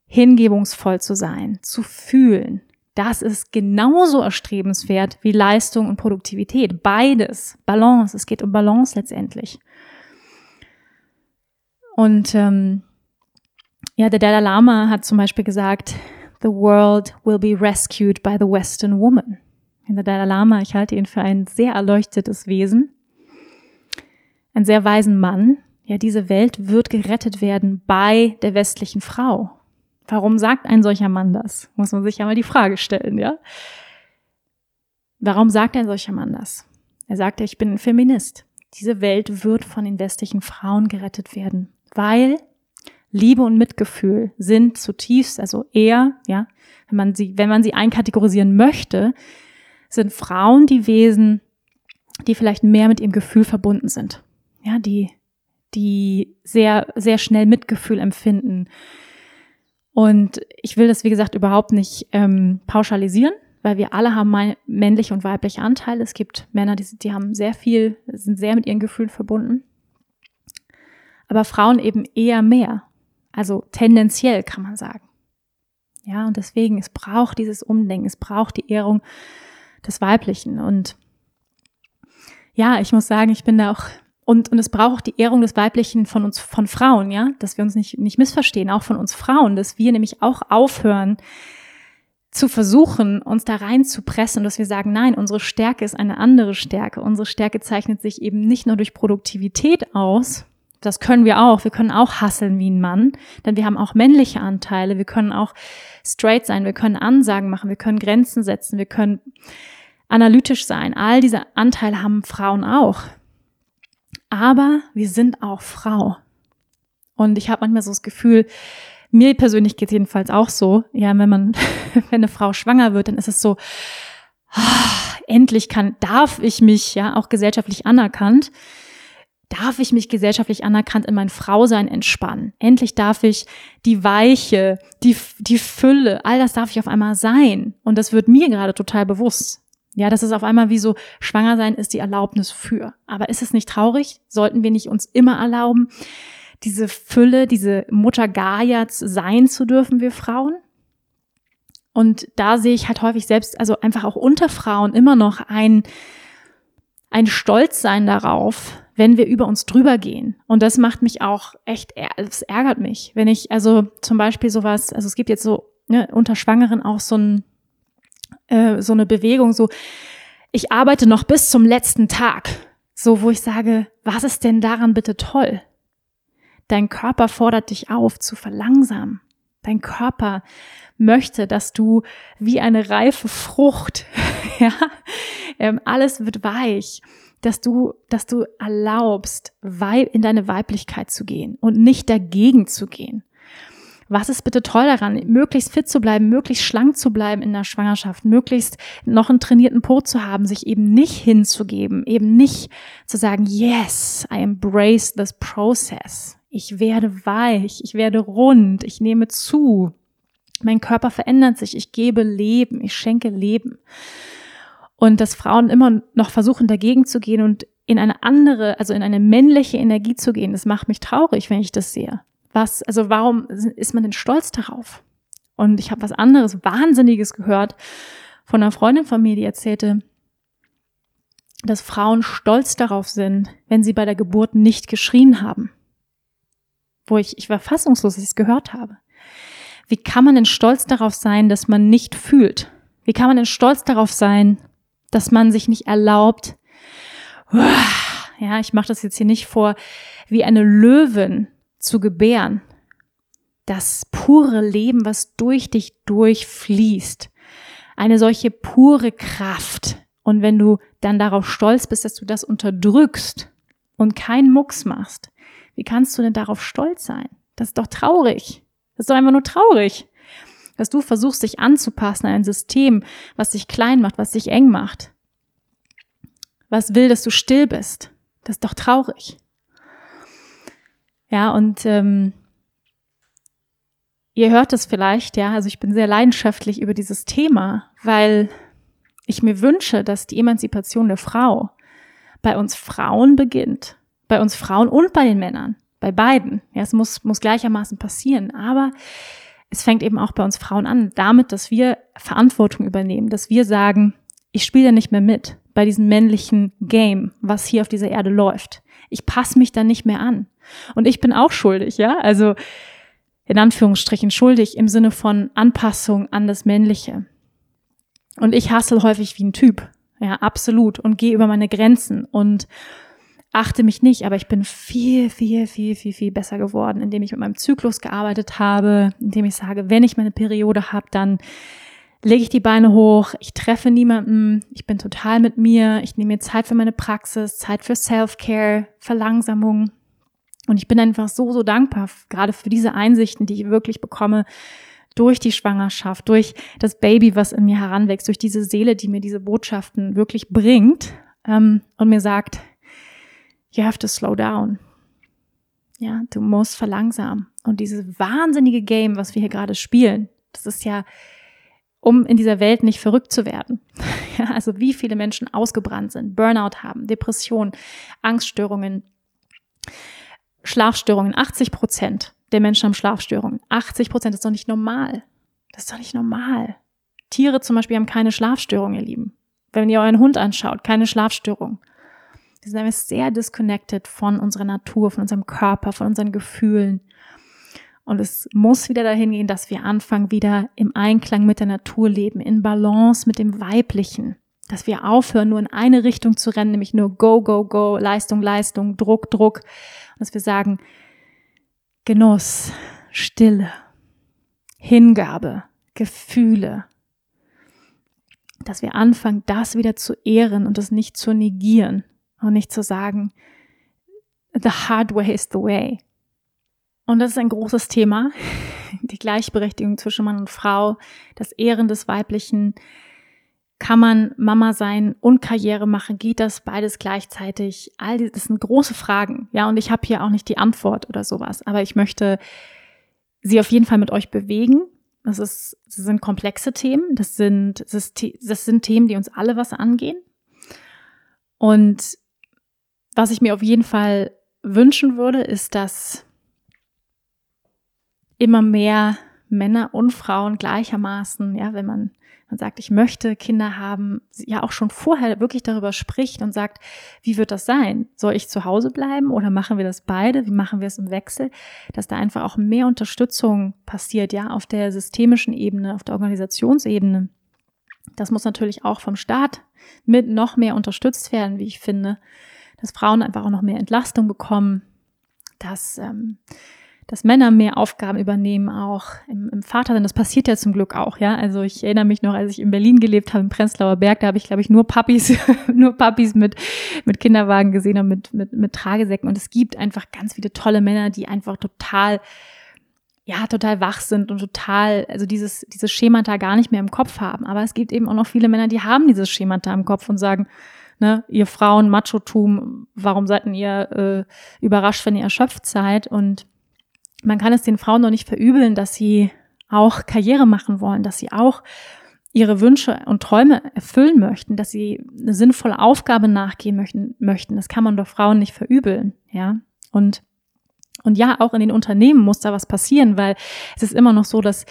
hingebungsvoll zu sein, zu fühlen. Das ist genauso erstrebenswert wie Leistung und Produktivität. Beides. Balance. Es geht um Balance letztendlich. Und ähm, ja, der Dalai Lama hat zum Beispiel gesagt, The world will be rescued by the Western woman. Und der Dalai Lama, ich halte ihn für ein sehr erleuchtetes Wesen, einen sehr weisen Mann, ja, diese Welt wird gerettet werden bei der westlichen Frau. Warum sagt ein solcher Mann das? Muss man sich ja mal die Frage stellen, ja? Warum sagt ein solcher Mann das? Er sagt, ich bin ein Feminist. Diese Welt wird von den westlichen Frauen gerettet werden, weil Liebe und Mitgefühl sind zutiefst, also eher, ja, wenn man sie, wenn man sie einkategorisieren möchte, sind Frauen die Wesen, die vielleicht mehr mit ihrem Gefühl verbunden sind. Ja, die die sehr, sehr schnell Mitgefühl empfinden. Und ich will das, wie gesagt, überhaupt nicht ähm, pauschalisieren, weil wir alle haben männliche und weibliche Anteile. Es gibt Männer, die, die haben sehr viel, sind sehr mit ihren Gefühlen verbunden. Aber Frauen eben eher mehr. Also tendenziell kann man sagen. Ja, und deswegen, es braucht dieses Umdenken, es braucht die Ehrung des Weiblichen. Und ja, ich muss sagen, ich bin da auch Und, und es braucht die Ehrung des Weiblichen von uns, von Frauen, ja, dass wir uns nicht, nicht missverstehen, auch von uns Frauen, dass wir nämlich auch aufhören, zu versuchen, uns da rein zu pressen, dass wir sagen, nein, unsere Stärke ist eine andere Stärke. Unsere Stärke zeichnet sich eben nicht nur durch Produktivität aus. Das können wir auch. Wir können auch hasseln wie ein Mann, denn wir haben auch männliche Anteile. Wir können auch straight sein. Wir können Ansagen machen. Wir können Grenzen setzen. Wir können analytisch sein. All diese Anteile haben Frauen auch. Aber wir sind auch Frau. Und ich habe manchmal so das Gefühl, mir persönlich geht es jedenfalls auch so, ja, wenn man, wenn eine Frau schwanger wird, dann ist es so, ah, endlich kann, darf ich mich, ja, auch gesellschaftlich anerkannt, darf ich mich gesellschaftlich anerkannt in mein Frausein entspannen. Endlich darf ich die Weiche, die, die Fülle, all das darf ich auf einmal sein. Und das wird mir gerade total bewusst. Ja, das ist auf einmal wie so, schwanger sein ist die Erlaubnis für. Aber ist es nicht traurig? Sollten wir nicht uns immer erlauben, diese Fülle, diese Mutter Gaias sein zu dürfen, wir Frauen. Und da sehe ich halt häufig selbst, also einfach auch unter Frauen immer noch ein, ein Stolzsein darauf, wenn wir über uns drüber gehen. Und das macht mich auch echt, es ärgert mich, wenn ich, also zum Beispiel sowas, also es gibt jetzt so ne, unter Schwangeren auch so, ein, äh, so eine Bewegung, so, ich arbeite noch bis zum letzten Tag. So, wo ich sage, was ist denn daran bitte toll? Dein Körper fordert dich auf zu verlangsamen. Dein Körper möchte, dass du wie eine reife Frucht, ja, ähm, alles wird weich, dass du, dass du erlaubst, in deine Weiblichkeit zu gehen und nicht dagegen zu gehen. Was ist bitte toll daran, möglichst fit zu bleiben, möglichst schlank zu bleiben in der Schwangerschaft, möglichst noch einen trainierten Po zu haben, sich eben nicht hinzugeben, eben nicht zu sagen, yes, I embrace this process. Ich werde weich, ich werde rund, ich nehme zu. Mein Körper verändert sich, ich gebe Leben, ich schenke Leben. Und dass Frauen immer noch versuchen, dagegen zu gehen und in eine andere, also in eine männliche Energie zu gehen, das macht mich traurig, wenn ich das sehe. Was, also warum ist man denn stolz darauf? Und ich habe was anderes Wahnsinniges gehört von einer Freundin von mir, die erzählte, dass Frauen stolz darauf sind, wenn sie bei der Geburt nicht geschrien haben wo ich, ich war fassungslos, dass ich es gehört habe. Wie kann man denn stolz darauf sein, dass man nicht fühlt? Wie kann man denn stolz darauf sein, dass man sich nicht erlaubt, ja, ich mache das jetzt hier nicht vor, wie eine Löwin zu gebären. Das pure Leben, was durch dich durchfließt. Eine solche pure Kraft. Und wenn du dann darauf stolz bist, dass du das unterdrückst und keinen Mucks machst, wie kannst du denn darauf stolz sein? Das ist doch traurig. Das ist doch einfach nur traurig. Dass du versuchst, dich anzupassen an ein System, was dich klein macht, was dich eng macht. Was will, dass du still bist. Das ist doch traurig. Ja, und ähm, ihr hört es vielleicht, ja, also ich bin sehr leidenschaftlich über dieses Thema, weil ich mir wünsche, dass die Emanzipation der Frau bei uns Frauen beginnt bei uns Frauen und bei den Männern. Bei beiden. Ja, es muss, muss gleichermaßen passieren. Aber es fängt eben auch bei uns Frauen an, damit, dass wir Verantwortung übernehmen, dass wir sagen, ich spiele nicht mehr mit bei diesem männlichen Game, was hier auf dieser Erde läuft. Ich passe mich da nicht mehr an. Und ich bin auch schuldig, ja? Also in Anführungsstrichen schuldig im Sinne von Anpassung an das Männliche. Und ich hassel häufig wie ein Typ. Ja, absolut. Und gehe über meine Grenzen und achte mich nicht, aber ich bin viel, viel, viel, viel, viel besser geworden, indem ich mit meinem Zyklus gearbeitet habe, indem ich sage, wenn ich meine Periode habe, dann lege ich die Beine hoch, ich treffe niemanden, ich bin total mit mir, ich nehme mir Zeit für meine Praxis, Zeit für Self-Care, Verlangsamung. Und ich bin einfach so, so dankbar, gerade für diese Einsichten, die ich wirklich bekomme durch die Schwangerschaft, durch das Baby, was in mir heranwächst, durch diese Seele, die mir diese Botschaften wirklich bringt ähm, und mir sagt, you have to slow down. Ja, du musst verlangsamen. Und dieses wahnsinnige Game, was wir hier gerade spielen, das ist ja, um in dieser Welt nicht verrückt zu werden. Ja, also wie viele Menschen ausgebrannt sind, Burnout haben, Depressionen, Angststörungen, Schlafstörungen. 80 Prozent der Menschen haben Schlafstörungen. 80 Prozent ist doch nicht normal. Das ist doch nicht normal. Tiere zum Beispiel haben keine Schlafstörung, ihr Lieben. Wenn ihr euren Hund anschaut, keine Schlafstörung. Wir sind einfach sehr disconnected von unserer Natur, von unserem Körper, von unseren Gefühlen. Und es muss wieder dahin gehen, dass wir anfangen, wieder im Einklang mit der Natur leben, in Balance mit dem Weiblichen. Dass wir aufhören, nur in eine Richtung zu rennen, nämlich nur go, go, go, Leistung, Leistung, Druck, Druck. Und dass wir sagen, Genuss, Stille, Hingabe, Gefühle. Dass wir anfangen, das wieder zu ehren und das nicht zu negieren und nicht zu sagen, the hard way is the way. Und das ist ein großes Thema. Die Gleichberechtigung zwischen Mann und Frau, das Ehren des Weiblichen. Kann man Mama sein und Karriere machen? Geht das beides gleichzeitig? All das sind große Fragen. Ja, und ich habe hier auch nicht die Antwort oder sowas. Aber ich möchte sie auf jeden Fall mit euch bewegen. Das, ist, das sind komplexe Themen. Das sind, das sind Themen, die uns alle was angehen. Und was ich mir auf jeden Fall wünschen würde, ist, dass immer mehr Männer und Frauen gleichermaßen, ja, wenn man, man sagt, ich möchte Kinder haben, ja auch schon vorher wirklich darüber spricht und sagt, wie wird das sein? Soll ich zu Hause bleiben oder machen wir das beide? Wie machen wir es im Wechsel? Dass da einfach auch mehr Unterstützung passiert, ja, auf der systemischen Ebene, auf der Organisationsebene. Das muss natürlich auch vom Staat mit noch mehr unterstützt werden, wie ich finde, dass Frauen einfach auch noch mehr Entlastung bekommen, dass ähm, dass Männer mehr Aufgaben übernehmen, auch im, im Vatersein. Das passiert ja zum Glück auch, ja. Also ich erinnere mich noch, als ich in Berlin gelebt habe, im Prenzlauer Berg, da habe ich, glaube ich, nur Papis, nur Papis mit, mit Kinderwagen gesehen und mit, mit, mit Tragesäcken. Und es gibt einfach ganz viele tolle Männer, die einfach total, ja, total wach sind und total, also dieses, dieses Schemata gar nicht mehr im Kopf haben. Aber es gibt eben auch noch viele Männer, die haben dieses Schemata im Kopf und sagen, ne, ihr Frauen, Machotum, warum seid ihr äh, überrascht, wenn ihr erschöpft seid? Und man kann es den Frauen noch nicht verübeln, dass sie auch Karriere machen wollen, dass sie auch ihre Wünsche und Träume erfüllen möchten, dass sie eine sinnvolle Aufgabe nachgehen möchten, möchten. Das kann man doch Frauen nicht verübeln, ja. Und, und ja, auch in den Unternehmen muss da was passieren, weil es ist immer noch so, dass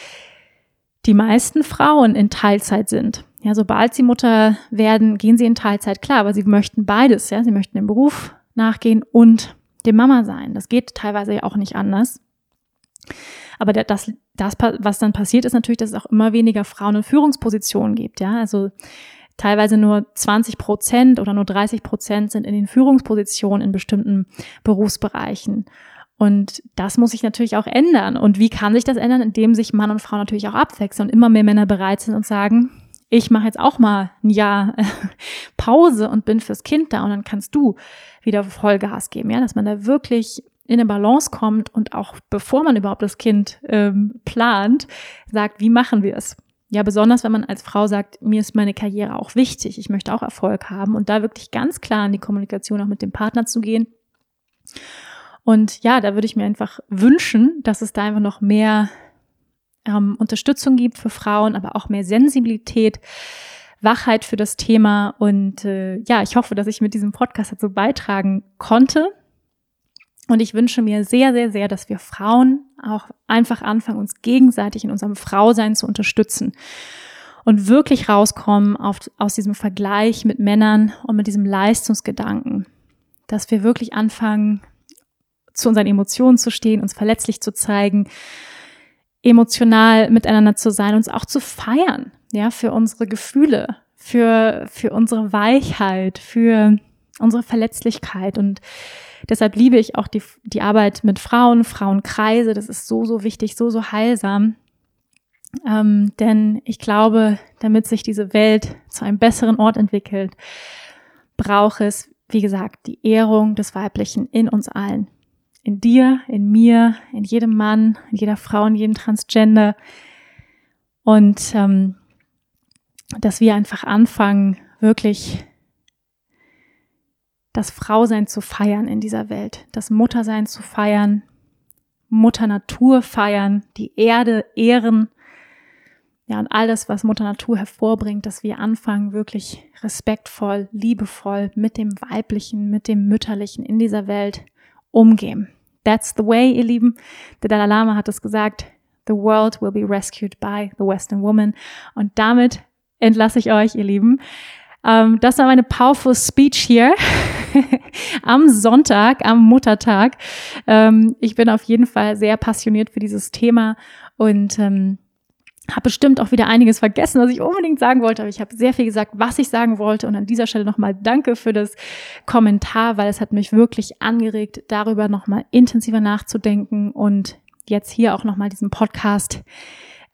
die meisten Frauen in Teilzeit sind. Ja, sobald sie Mutter werden, gehen sie in Teilzeit, klar, aber sie möchten beides, ja. Sie möchten dem Beruf nachgehen und dem Mama sein. Das geht teilweise ja auch nicht anders. Aber das, das, was dann passiert, ist natürlich, dass es auch immer weniger Frauen in Führungspositionen gibt. Ja, also teilweise nur 20 Prozent oder nur 30 Prozent sind in den Führungspositionen in bestimmten Berufsbereichen. Und das muss sich natürlich auch ändern. Und wie kann sich das ändern? Indem sich Mann und Frau natürlich auch abwechseln und immer mehr Männer bereit sind und sagen, ich mache jetzt auch mal ein Jahr Pause und bin fürs Kind da und dann kannst du wieder Vollgas geben, ja, dass man da wirklich in eine Balance kommt und auch bevor man überhaupt das Kind ähm, plant, sagt, wie machen wir es? Ja, besonders wenn man als Frau sagt, mir ist meine Karriere auch wichtig, ich möchte auch Erfolg haben und da wirklich ganz klar in die Kommunikation auch mit dem Partner zu gehen. Und ja, da würde ich mir einfach wünschen, dass es da einfach noch mehr ähm, Unterstützung gibt für Frauen, aber auch mehr Sensibilität, Wachheit für das Thema. Und äh, ja, ich hoffe, dass ich mit diesem Podcast dazu beitragen konnte, und ich wünsche mir sehr, sehr, sehr, dass wir Frauen auch einfach anfangen, uns gegenseitig in unserem Frausein zu unterstützen und wirklich rauskommen auf, aus diesem Vergleich mit Männern und mit diesem Leistungsgedanken. Dass wir wirklich anfangen, zu unseren Emotionen zu stehen, uns verletzlich zu zeigen, emotional miteinander zu sein, uns auch zu feiern, ja, für unsere Gefühle, für, für unsere Weichheit, für unsere Verletzlichkeit und Deshalb liebe ich auch die, die Arbeit mit Frauen, Frauenkreise. Das ist so, so wichtig, so, so heilsam. Ähm, denn ich glaube, damit sich diese Welt zu einem besseren Ort entwickelt, braucht es, wie gesagt, die Ehrung des Weiblichen in uns allen. In dir, in mir, in jedem Mann, in jeder Frau, in jedem Transgender. Und ähm, dass wir einfach anfangen, wirklich das Frausein zu feiern in dieser Welt, das Muttersein zu feiern, Mutter Natur feiern, die Erde ehren, ja, und all das, was Mutter Natur hervorbringt, dass wir anfangen, wirklich respektvoll, liebevoll mit dem Weiblichen, mit dem Mütterlichen in dieser Welt umgehen. That's the way, ihr Lieben. Der Dalai Lama hat es gesagt. The world will be rescued by the Western woman. Und damit entlasse ich euch, ihr Lieben. Ähm, das war meine powerful Speech hier. am Sonntag, am Muttertag. Ähm, ich bin auf jeden Fall sehr passioniert für dieses Thema und ähm, habe bestimmt auch wieder einiges vergessen, was ich unbedingt sagen wollte, aber ich habe sehr viel gesagt, was ich sagen wollte. Und an dieser Stelle nochmal danke für das Kommentar, weil es hat mich wirklich angeregt, darüber nochmal intensiver nachzudenken und jetzt hier auch nochmal diesen Podcast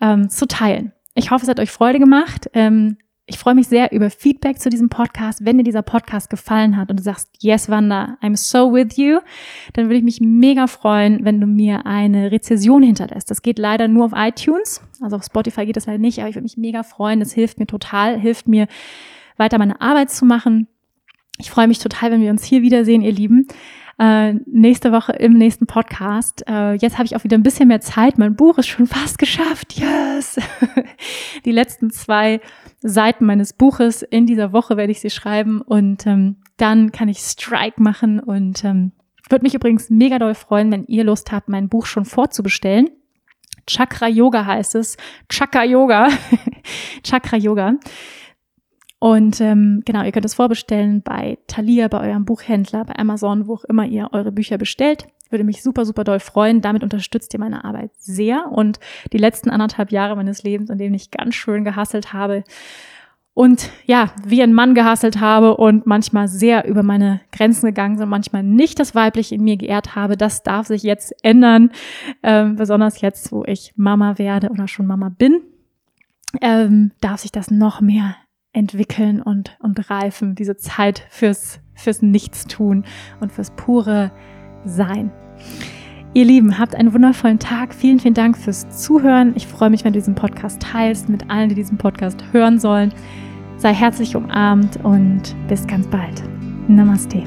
ähm, zu teilen. Ich hoffe, es hat euch Freude gemacht. Ähm, ich freue mich sehr über Feedback zu diesem Podcast. Wenn dir dieser Podcast gefallen hat und du sagst, yes, Wanda, I'm so with you, dann würde ich mich mega freuen, wenn du mir eine Rezession hinterlässt. Das geht leider nur auf iTunes. Also auf Spotify geht das leider nicht, aber ich würde mich mega freuen. Das hilft mir total, hilft mir weiter meine Arbeit zu machen. Ich freue mich total, wenn wir uns hier wiedersehen, ihr Lieben äh, nächste Woche im nächsten Podcast. Äh, jetzt habe ich auch wieder ein bisschen mehr Zeit. Mein Buch ist schon fast geschafft. Yes! Die letzten zwei Seiten meines Buches in dieser Woche werde ich sie schreiben und ähm, dann kann ich Strike machen und ähm, würde mich übrigens mega doll freuen, wenn ihr Lust habt, mein Buch schon vorzubestellen. Chakra Yoga heißt es. Chakra Yoga. Chakra Yoga. Und ähm, genau, ihr könnt es vorbestellen bei Thalia, bei eurem Buchhändler, bei Amazon, wo auch immer ihr eure Bücher bestellt. Würde mich super, super doll freuen. Damit unterstützt ihr meine Arbeit sehr. Und die letzten anderthalb Jahre meines Lebens, in denen ich ganz schön gehasselt habe und ja, wie ein Mann gehasselt habe und manchmal sehr über meine Grenzen gegangen sind, manchmal nicht das Weibliche in mir geehrt habe, das darf sich jetzt ändern. Ähm, besonders jetzt, wo ich Mama werde oder schon Mama bin. Ähm, darf sich das noch mehr entwickeln und, und reifen, diese Zeit fürs, fürs Nichtstun und fürs pure Sein. Ihr Lieben, habt einen wundervollen Tag. Vielen, vielen Dank fürs Zuhören. Ich freue mich, wenn du diesen Podcast teilst mit allen, die diesen Podcast hören sollen. Sei herzlich umarmt und bis ganz bald. Namaste.